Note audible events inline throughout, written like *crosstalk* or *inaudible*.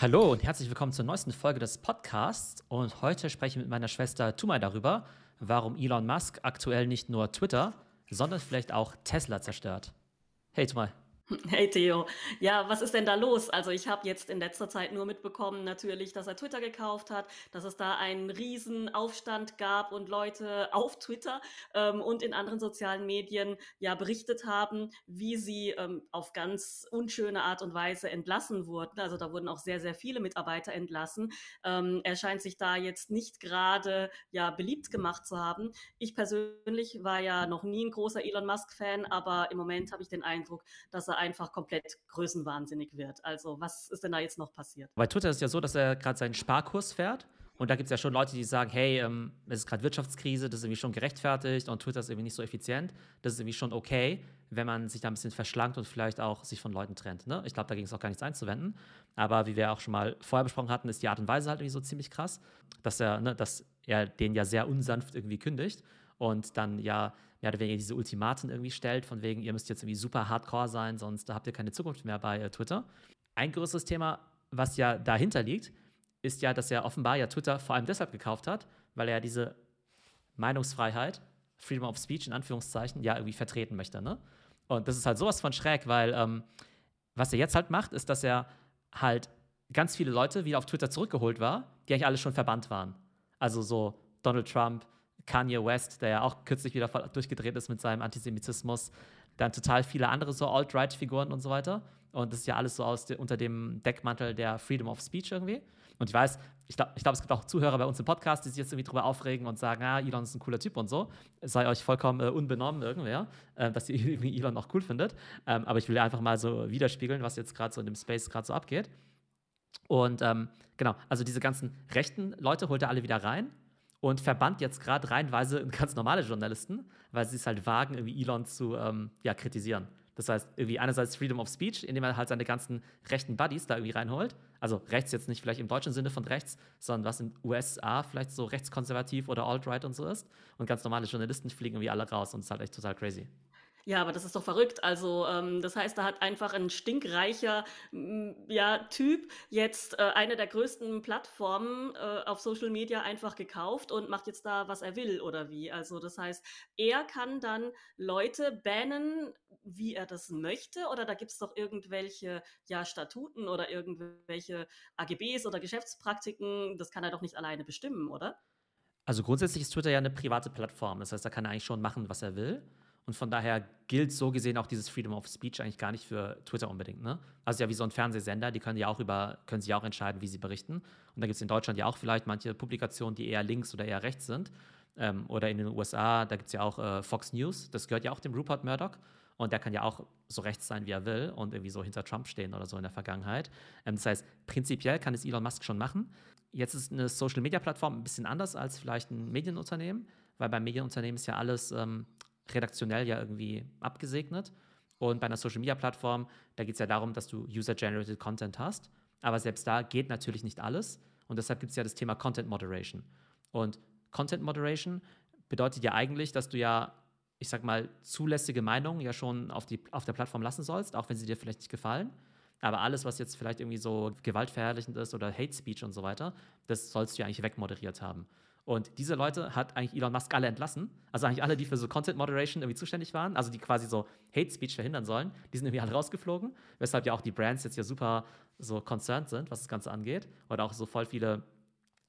Hallo und herzlich willkommen zur neuesten Folge des Podcasts. Und heute spreche ich mit meiner Schwester Tumai darüber, warum Elon Musk aktuell nicht nur Twitter, sondern vielleicht auch Tesla zerstört. Hey Tumai. *laughs* Hey Theo, ja, was ist denn da los? Also ich habe jetzt in letzter Zeit nur mitbekommen, natürlich, dass er Twitter gekauft hat, dass es da einen riesen Aufstand gab und Leute *laughs* auf Twitter ähm, und in anderen sozialen Medien ja berichtet haben, wie sie ähm, auf ganz unschöne Art und Weise entlassen wurden. Also da wurden auch sehr, sehr viele Mitarbeiter entlassen. Ähm, er scheint sich da jetzt nicht gerade ja beliebt gemacht zu haben. Ich persönlich war ja noch nie ein großer Elon Musk-Fan, aber im Moment habe ich den Eindruck, dass er einfach komplett größenwahnsinnig wird. Also was ist denn da jetzt noch passiert? Bei Twitter ist ja so, dass er gerade seinen Sparkurs fährt. Und da gibt es ja schon Leute, die sagen, hey, ähm, es ist gerade Wirtschaftskrise, das ist irgendwie schon gerechtfertigt und Twitter ist irgendwie nicht so effizient. Das ist irgendwie schon okay, wenn man sich da ein bisschen verschlankt und vielleicht auch sich von Leuten trennt. Ne? Ich glaube, da ging es auch gar nichts einzuwenden. Aber wie wir auch schon mal vorher besprochen hatten, ist die Art und Weise halt irgendwie so ziemlich krass, dass er, ne, dass er den ja sehr unsanft irgendwie kündigt und dann ja mehr oder weniger diese Ultimaten irgendwie stellt, von wegen, ihr müsst jetzt irgendwie super hardcore sein, sonst habt ihr keine Zukunft mehr bei äh, Twitter. Ein größeres Thema, was ja dahinter liegt, ist ja, dass er offenbar ja Twitter vor allem deshalb gekauft hat, weil er diese Meinungsfreiheit, Freedom of Speech in Anführungszeichen, ja irgendwie vertreten möchte. Ne? Und das ist halt sowas von schräg, weil ähm, was er jetzt halt macht, ist, dass er halt ganz viele Leute wieder auf Twitter zurückgeholt war, die eigentlich alle schon verbannt waren. Also so Donald Trump, Kanye West, der ja auch kürzlich wieder durchgedreht ist mit seinem Antisemitismus, dann total viele andere so Alt-Right-Figuren und so weiter. Und das ist ja alles so aus de, unter dem Deckmantel der Freedom of Speech irgendwie. Und ich weiß, ich glaube, glaub, es gibt auch Zuhörer bei uns im Podcast, die sich jetzt irgendwie drüber aufregen und sagen, ah, Elon ist ein cooler Typ und so. Es sei euch vollkommen äh, unbenommen irgendwer, äh, dass ihr *laughs* Elon auch cool findet. Ähm, aber ich will einfach mal so widerspiegeln, was jetzt gerade so in dem Space gerade so abgeht. Und ähm, genau, also diese ganzen rechten Leute holt er alle wieder rein und verbannt jetzt gerade reinweise *laughs* ganz normale Journalisten, weil sie es halt wagen, irgendwie Elon zu ähm, ja, kritisieren. Das heißt, irgendwie einerseits Freedom of Speech, indem er halt seine ganzen rechten Buddies da irgendwie reinholt. Also rechts jetzt nicht vielleicht im deutschen Sinne von rechts, sondern was in USA vielleicht so rechtskonservativ oder alt-right und so ist. Und ganz normale Journalisten fliegen irgendwie alle raus und es ist halt echt total crazy. Ja, aber das ist doch verrückt. Also, ähm, das heißt, da hat einfach ein stinkreicher ja, Typ jetzt äh, eine der größten Plattformen äh, auf Social Media einfach gekauft und macht jetzt da, was er will oder wie. Also, das heißt, er kann dann Leute bannen, wie er das möchte, oder da gibt es doch irgendwelche ja, Statuten oder irgendwelche AGBs oder Geschäftspraktiken. Das kann er doch nicht alleine bestimmen, oder? Also grundsätzlich ist Twitter ja eine private Plattform. Das heißt, da kann er eigentlich schon machen, was er will. Und von daher gilt so gesehen auch dieses Freedom of Speech eigentlich gar nicht für Twitter unbedingt. Ne? Also ja wie so ein Fernsehsender, die können ja auch über, können sich auch entscheiden, wie sie berichten. Und da gibt es in Deutschland ja auch vielleicht manche Publikationen, die eher links oder eher rechts sind. Ähm, oder in den USA, da gibt es ja auch äh, Fox News, das gehört ja auch dem Rupert Murdoch. Und der kann ja auch so rechts sein, wie er will und irgendwie so hinter Trump stehen oder so in der Vergangenheit. Ähm, das heißt, prinzipiell kann es Elon Musk schon machen. Jetzt ist eine Social-Media-Plattform ein bisschen anders als vielleicht ein Medienunternehmen, weil beim Medienunternehmen ist ja alles ähm, redaktionell ja irgendwie abgesegnet. Und bei einer Social Media Plattform, da geht es ja darum, dass du User-Generated Content hast. Aber selbst da geht natürlich nicht alles. Und deshalb gibt es ja das Thema Content Moderation. Und Content Moderation bedeutet ja eigentlich, dass du ja, ich sag mal, zulässige Meinungen ja schon auf, die, auf der Plattform lassen sollst, auch wenn sie dir vielleicht nicht gefallen. Aber alles, was jetzt vielleicht irgendwie so gewaltverherrlichend ist oder Hate Speech und so weiter, das sollst du ja eigentlich wegmoderiert haben. Und diese Leute hat eigentlich Elon Musk alle entlassen. Also eigentlich alle, die für so Content Moderation irgendwie zuständig waren, also die quasi so Hate Speech verhindern sollen, die sind irgendwie alle rausgeflogen. Weshalb ja auch die Brands jetzt ja super so concerned sind, was das Ganze angeht. Oder auch so voll viele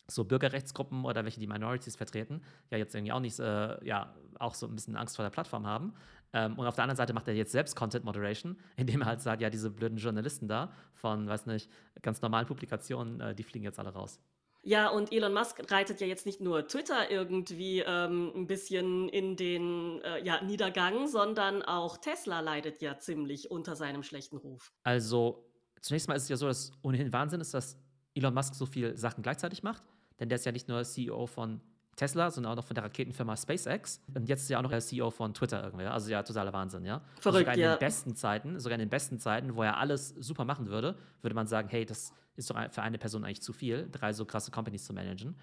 so Bürgerrechtsgruppen oder welche die Minorities vertreten, ja jetzt irgendwie auch nicht, äh, ja, auch so ein bisschen Angst vor der Plattform haben. Ähm, und auf der anderen Seite macht er jetzt selbst Content Moderation, *laughs* indem er halt sagt, ja, diese blöden Journalisten da von, weiß nicht, ganz normalen Publikationen, äh, die fliegen jetzt alle raus. Ja, und Elon Musk reitet ja jetzt nicht nur Twitter irgendwie ähm, ein bisschen in den äh, ja, Niedergang, sondern auch Tesla leidet ja ziemlich unter seinem schlechten Ruf. Also zunächst mal ist es ja so, dass ohnehin Wahnsinn ist, dass Elon Musk so viele Sachen gleichzeitig macht. Denn der ist ja nicht nur CEO von Tesla, sondern auch noch von der Raketenfirma SpaceX. Und jetzt ist ja auch noch der CEO von Twitter irgendwie. Also ja, totaler Wahnsinn, ja. Verrückt, sogar in ja. den besten Zeiten, sogar in den besten Zeiten, wo er alles super machen würde, würde man sagen, hey, das ist doch für eine Person eigentlich zu viel, drei so krasse Companies zu managen.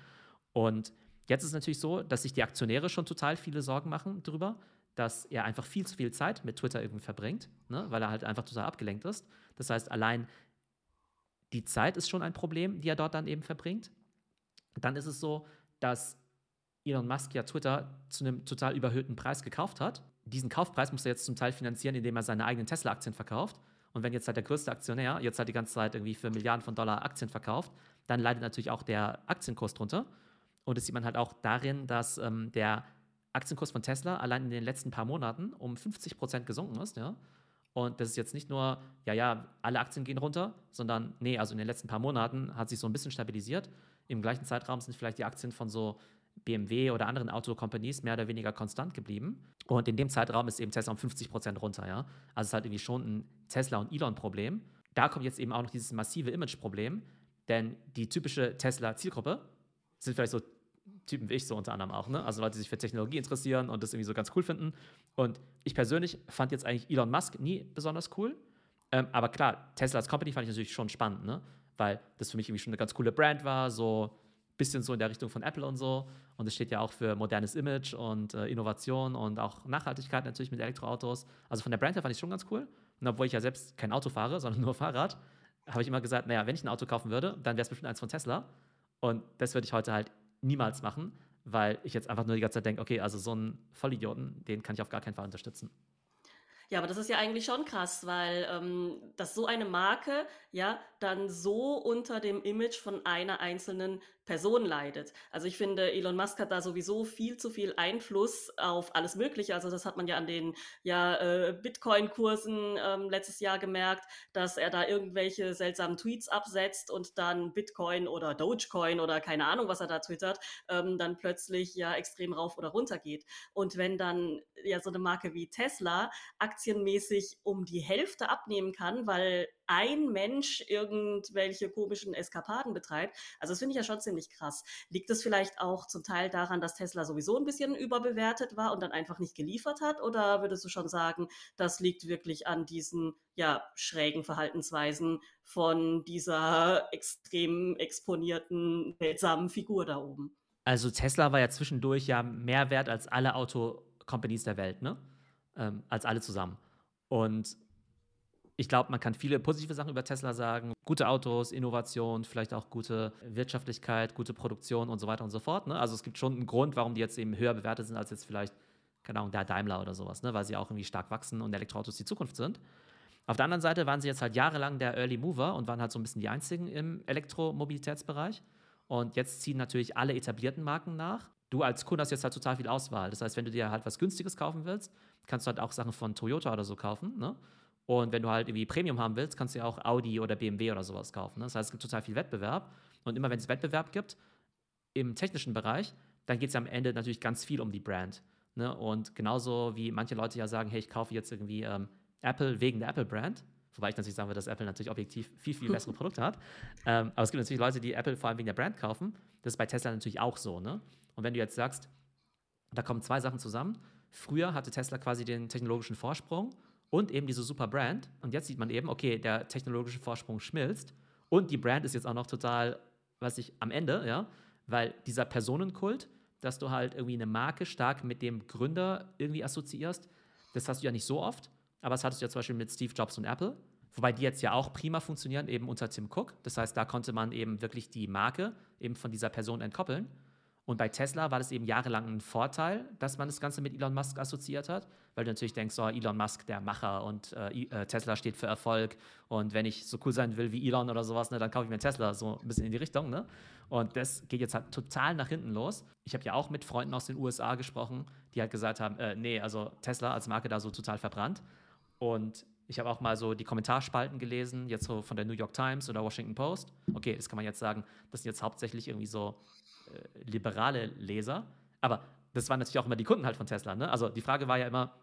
Und jetzt ist es natürlich so, dass sich die Aktionäre schon total viele Sorgen machen darüber, dass er einfach viel zu viel Zeit mit Twitter irgendwie verbringt, ne? weil er halt einfach total abgelenkt ist. Das heißt, allein Die Zeit ist schon ein Problem, die er dort dann eben verbringt. Dann ist es so, dass Elon Musk ja Twitter zu einem total überhöhten Preis gekauft hat. Diesen Kaufpreis muss er jetzt zum Teil finanzieren, indem er seine eigenen Tesla-Aktien verkauft. Und wenn jetzt halt der größte Aktionär jetzt halt die ganze Zeit irgendwie für Milliarden von Dollar Aktien verkauft, dann leidet natürlich auch der Aktienkurs drunter. Und das sieht man halt auch darin, dass ähm, der Aktienkurs von Tesla allein in den letzten paar Monaten um 50 Prozent gesunken ist. Ja? Und das ist jetzt nicht nur, ja, ja, alle Aktien gehen runter, sondern nee, also in den letzten paar Monaten hat sich so ein bisschen stabilisiert. Im gleichen Zeitraum sind vielleicht die Aktien von so BMW oder anderen Autocompanies mehr oder weniger konstant geblieben. Und in dem Zeitraum ist eben Tesla um 50 Prozent runter. Ja? Also es ist halt irgendwie schon ein Tesla- und Elon-Problem. Da kommt jetzt eben auch noch dieses massive Image-Problem, denn die typische Tesla-Zielgruppe sind vielleicht so Typen wie ich so unter anderem auch, ne? Also Leute, die sich für Technologie interessieren und das irgendwie so ganz cool finden. Und ich persönlich fand jetzt eigentlich Elon Musk nie besonders cool. Ähm, aber klar, Tesla als Company fand ich natürlich schon spannend, ne? Weil das für mich irgendwie schon eine ganz coole Brand war, so bisschen so in der Richtung von Apple und so. Und es steht ja auch für modernes Image und äh, Innovation und auch Nachhaltigkeit natürlich mit Elektroautos. Also von der Brand her fand ich schon ganz cool. Und obwohl ich ja selbst kein Auto fahre, sondern *laughs* nur Fahrrad, habe ich immer gesagt, naja, wenn ich ein Auto kaufen würde, dann wäre es bestimmt eins von Tesla. Und das würde ich heute halt niemals machen, weil ich jetzt einfach nur die ganze Zeit denke, okay, also so einen Vollidioten, den kann ich auf gar keinen Fall unterstützen. Ja, aber das ist ja eigentlich schon krass, weil ähm, dass so eine Marke ja dann so unter dem Image von einer einzelnen Person leidet. Also ich finde, Elon Musk hat da sowieso viel zu viel Einfluss auf alles Mögliche. Also das hat man ja an den ja, äh, Bitcoin-Kursen ähm, letztes Jahr gemerkt, dass er da irgendwelche seltsamen Tweets absetzt und dann Bitcoin oder Dogecoin oder keine Ahnung, was er da twittert, ähm, dann plötzlich ja extrem rauf oder runter geht. Und wenn dann ja so eine Marke wie Tesla aktienmäßig um die Hälfte abnehmen kann, weil ein Mensch irgendwelche komischen Eskapaden betreibt. Also das finde ich ja schon ziemlich krass. Liegt es vielleicht auch zum Teil daran, dass Tesla sowieso ein bisschen überbewertet war und dann einfach nicht geliefert hat? Oder würdest du schon sagen, das liegt wirklich an diesen ja, schrägen Verhaltensweisen von dieser extrem exponierten, seltsamen Figur da oben? Also Tesla war ja zwischendurch ja mehr wert als alle Auto-Companies der Welt, ne? Ähm, als alle zusammen. Und ich glaube, man kann viele positive Sachen über Tesla sagen. Gute Autos, Innovation, vielleicht auch gute Wirtschaftlichkeit, gute Produktion und so weiter und so fort. Ne? Also es gibt schon einen Grund, warum die jetzt eben höher bewertet sind als jetzt vielleicht, keine Ahnung, der Daimler oder sowas, ne? weil sie auch irgendwie stark wachsen und Elektroautos die Zukunft sind. Auf der anderen Seite waren sie jetzt halt jahrelang der Early Mover und waren halt so ein bisschen die einzigen im Elektromobilitätsbereich. Und jetzt ziehen natürlich alle etablierten Marken nach. Du als Kunde hast jetzt halt total viel Auswahl. Das heißt, wenn du dir halt was Günstiges kaufen willst, kannst du halt auch Sachen von Toyota oder so kaufen. Ne? Und wenn du halt irgendwie Premium haben willst, kannst du ja auch Audi oder BMW oder sowas kaufen. Ne? Das heißt, es gibt total viel Wettbewerb. Und immer wenn es Wettbewerb gibt im technischen Bereich, dann geht es ja am Ende natürlich ganz viel um die Brand. Ne? Und genauso wie manche Leute ja sagen, hey, ich kaufe jetzt irgendwie ähm, Apple wegen der Apple-Brand. Wobei ich natürlich sagen würde, dass Apple natürlich objektiv viel, viel bessere *laughs* Produkte hat. Ähm, aber es gibt natürlich Leute, die Apple vor allem wegen der Brand kaufen. Das ist bei Tesla natürlich auch so. Ne? Und wenn du jetzt sagst, da kommen zwei Sachen zusammen. Früher hatte Tesla quasi den technologischen Vorsprung und eben diese super Brand. Und jetzt sieht man eben, okay, der technologische Vorsprung schmilzt und die Brand ist jetzt auch noch total, was ich am Ende, ja, weil dieser Personenkult, dass du halt irgendwie eine Marke stark mit dem Gründer irgendwie assoziierst, das hast du ja nicht so oft, aber das hattest du ja zum Beispiel mit Steve Jobs und Apple, wobei die jetzt ja auch prima funktionieren, eben unter Tim Cook. Das heißt, da konnte man eben wirklich die Marke eben von dieser Person entkoppeln. Und bei Tesla war das eben jahrelang ein Vorteil, dass man das Ganze mit Elon Musk assoziiert hat, weil du natürlich denkst, oh, Elon Musk, der Macher und äh, äh, Tesla steht für Erfolg und wenn ich so cool sein will wie Elon oder sowas, ne, dann kaufe ich mir Tesla, so ein bisschen in die Richtung. Ne? Und das geht jetzt halt total nach hinten los. Ich habe ja auch mit Freunden aus den USA gesprochen, die halt gesagt haben, äh, nee, also Tesla als Marke da so total verbrannt. Und ich habe auch mal so die Kommentarspalten gelesen, jetzt so von der New York Times oder Washington Post. Okay, das kann man jetzt sagen, das sind jetzt hauptsächlich irgendwie so äh, liberale Leser. Aber das waren natürlich auch immer die Kunden halt von Tesla. Ne? Also die Frage war ja immer.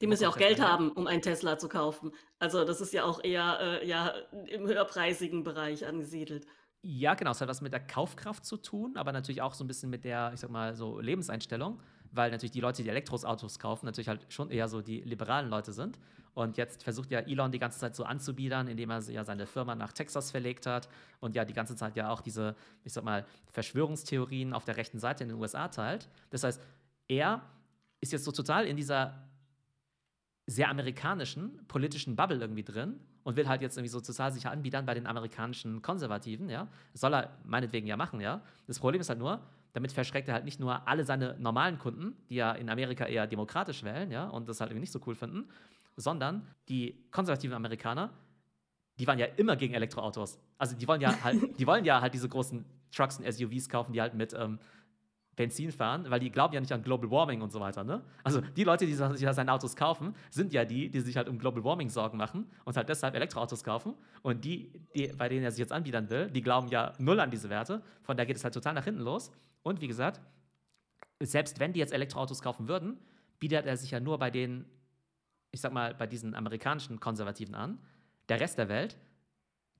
Die müssen ja auch Geld haben, um einen Tesla zu kaufen. Also das ist ja auch eher äh, ja, im höherpreisigen Bereich angesiedelt. Ja, genau. Es hat was mit der Kaufkraft zu tun, aber natürlich auch so ein bisschen mit der, ich sag mal, so Lebenseinstellung, weil natürlich die Leute, die Elektroautos kaufen, natürlich halt schon eher so die liberalen Leute sind. Und jetzt versucht ja Elon die ganze Zeit so anzubiedern, indem er ja seine Firma nach Texas verlegt hat und ja die ganze Zeit ja auch diese, ich sag mal, Verschwörungstheorien auf der rechten Seite in den USA teilt. Das heißt, er ist jetzt so total in dieser sehr amerikanischen politischen Bubble irgendwie drin und will halt jetzt irgendwie so total sicher anbiedern bei den amerikanischen Konservativen, ja. Das soll er meinetwegen ja machen, ja. Das Problem ist halt nur, damit verschreckt er halt nicht nur alle seine normalen Kunden, die ja in Amerika eher demokratisch wählen, ja, und das halt irgendwie nicht so cool finden, sondern die konservativen Amerikaner, die waren ja immer gegen Elektroautos. Also die wollen ja halt, die wollen ja halt diese großen Trucks und SUVs kaufen, die halt mit ähm, Benzin fahren, weil die glauben ja nicht an Global Warming und so weiter. Ne? Also die Leute, die sich seine Autos kaufen, sind ja die, die sich halt um Global Warming Sorgen machen und halt deshalb Elektroautos kaufen. Und die, die bei denen er sich jetzt anbiedern will, die glauben ja null an diese Werte. Von da geht es halt total nach hinten los. Und wie gesagt, selbst wenn die jetzt Elektroautos kaufen würden, bietet er sich ja nur bei den, ich sag mal, bei diesen amerikanischen Konservativen an. Der Rest der Welt,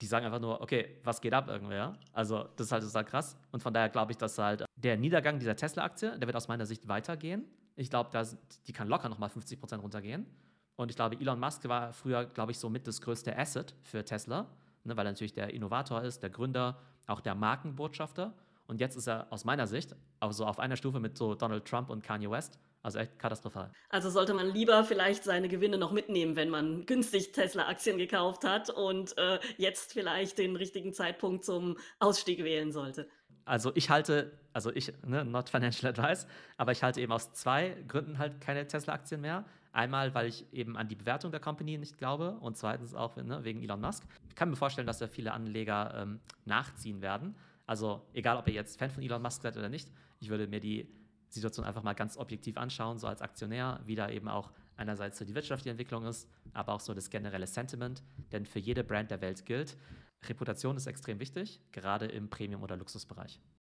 die sagen einfach nur, okay, was geht ab irgendwer? Also, das ist halt total krass. Und von daher glaube ich, dass halt der Niedergang dieser Tesla-Aktie, der wird aus meiner Sicht weitergehen. Ich glaube, die kann locker nochmal 50 Prozent runtergehen. Und ich glaube, Elon Musk war früher, glaube ich, so mit das größte Asset für Tesla, ne, weil er natürlich der Innovator ist, der Gründer, auch der Markenbotschafter. Und jetzt ist er aus meiner Sicht also auf einer Stufe mit so Donald Trump und Kanye West. Also echt katastrophal. Also sollte man lieber vielleicht seine Gewinne noch mitnehmen, wenn man günstig Tesla-Aktien gekauft hat und äh, jetzt vielleicht den richtigen Zeitpunkt zum Ausstieg wählen sollte. Also ich halte, also ich, ne, not financial advice, aber ich halte eben aus zwei Gründen halt keine Tesla-Aktien mehr. Einmal, weil ich eben an die Bewertung der Company nicht glaube und zweitens auch ne, wegen Elon Musk. Ich kann mir vorstellen, dass da viele Anleger ähm, nachziehen werden. Also egal, ob ihr jetzt Fan von Elon Musk seid oder nicht, ich würde mir die Situation einfach mal ganz objektiv anschauen, so als Aktionär, wie da eben auch einerseits so die wirtschaftliche Entwicklung ist, aber auch so das generelle Sentiment. Denn für jede Brand der Welt gilt, Reputation ist extrem wichtig, gerade im Premium- oder Luxusbereich.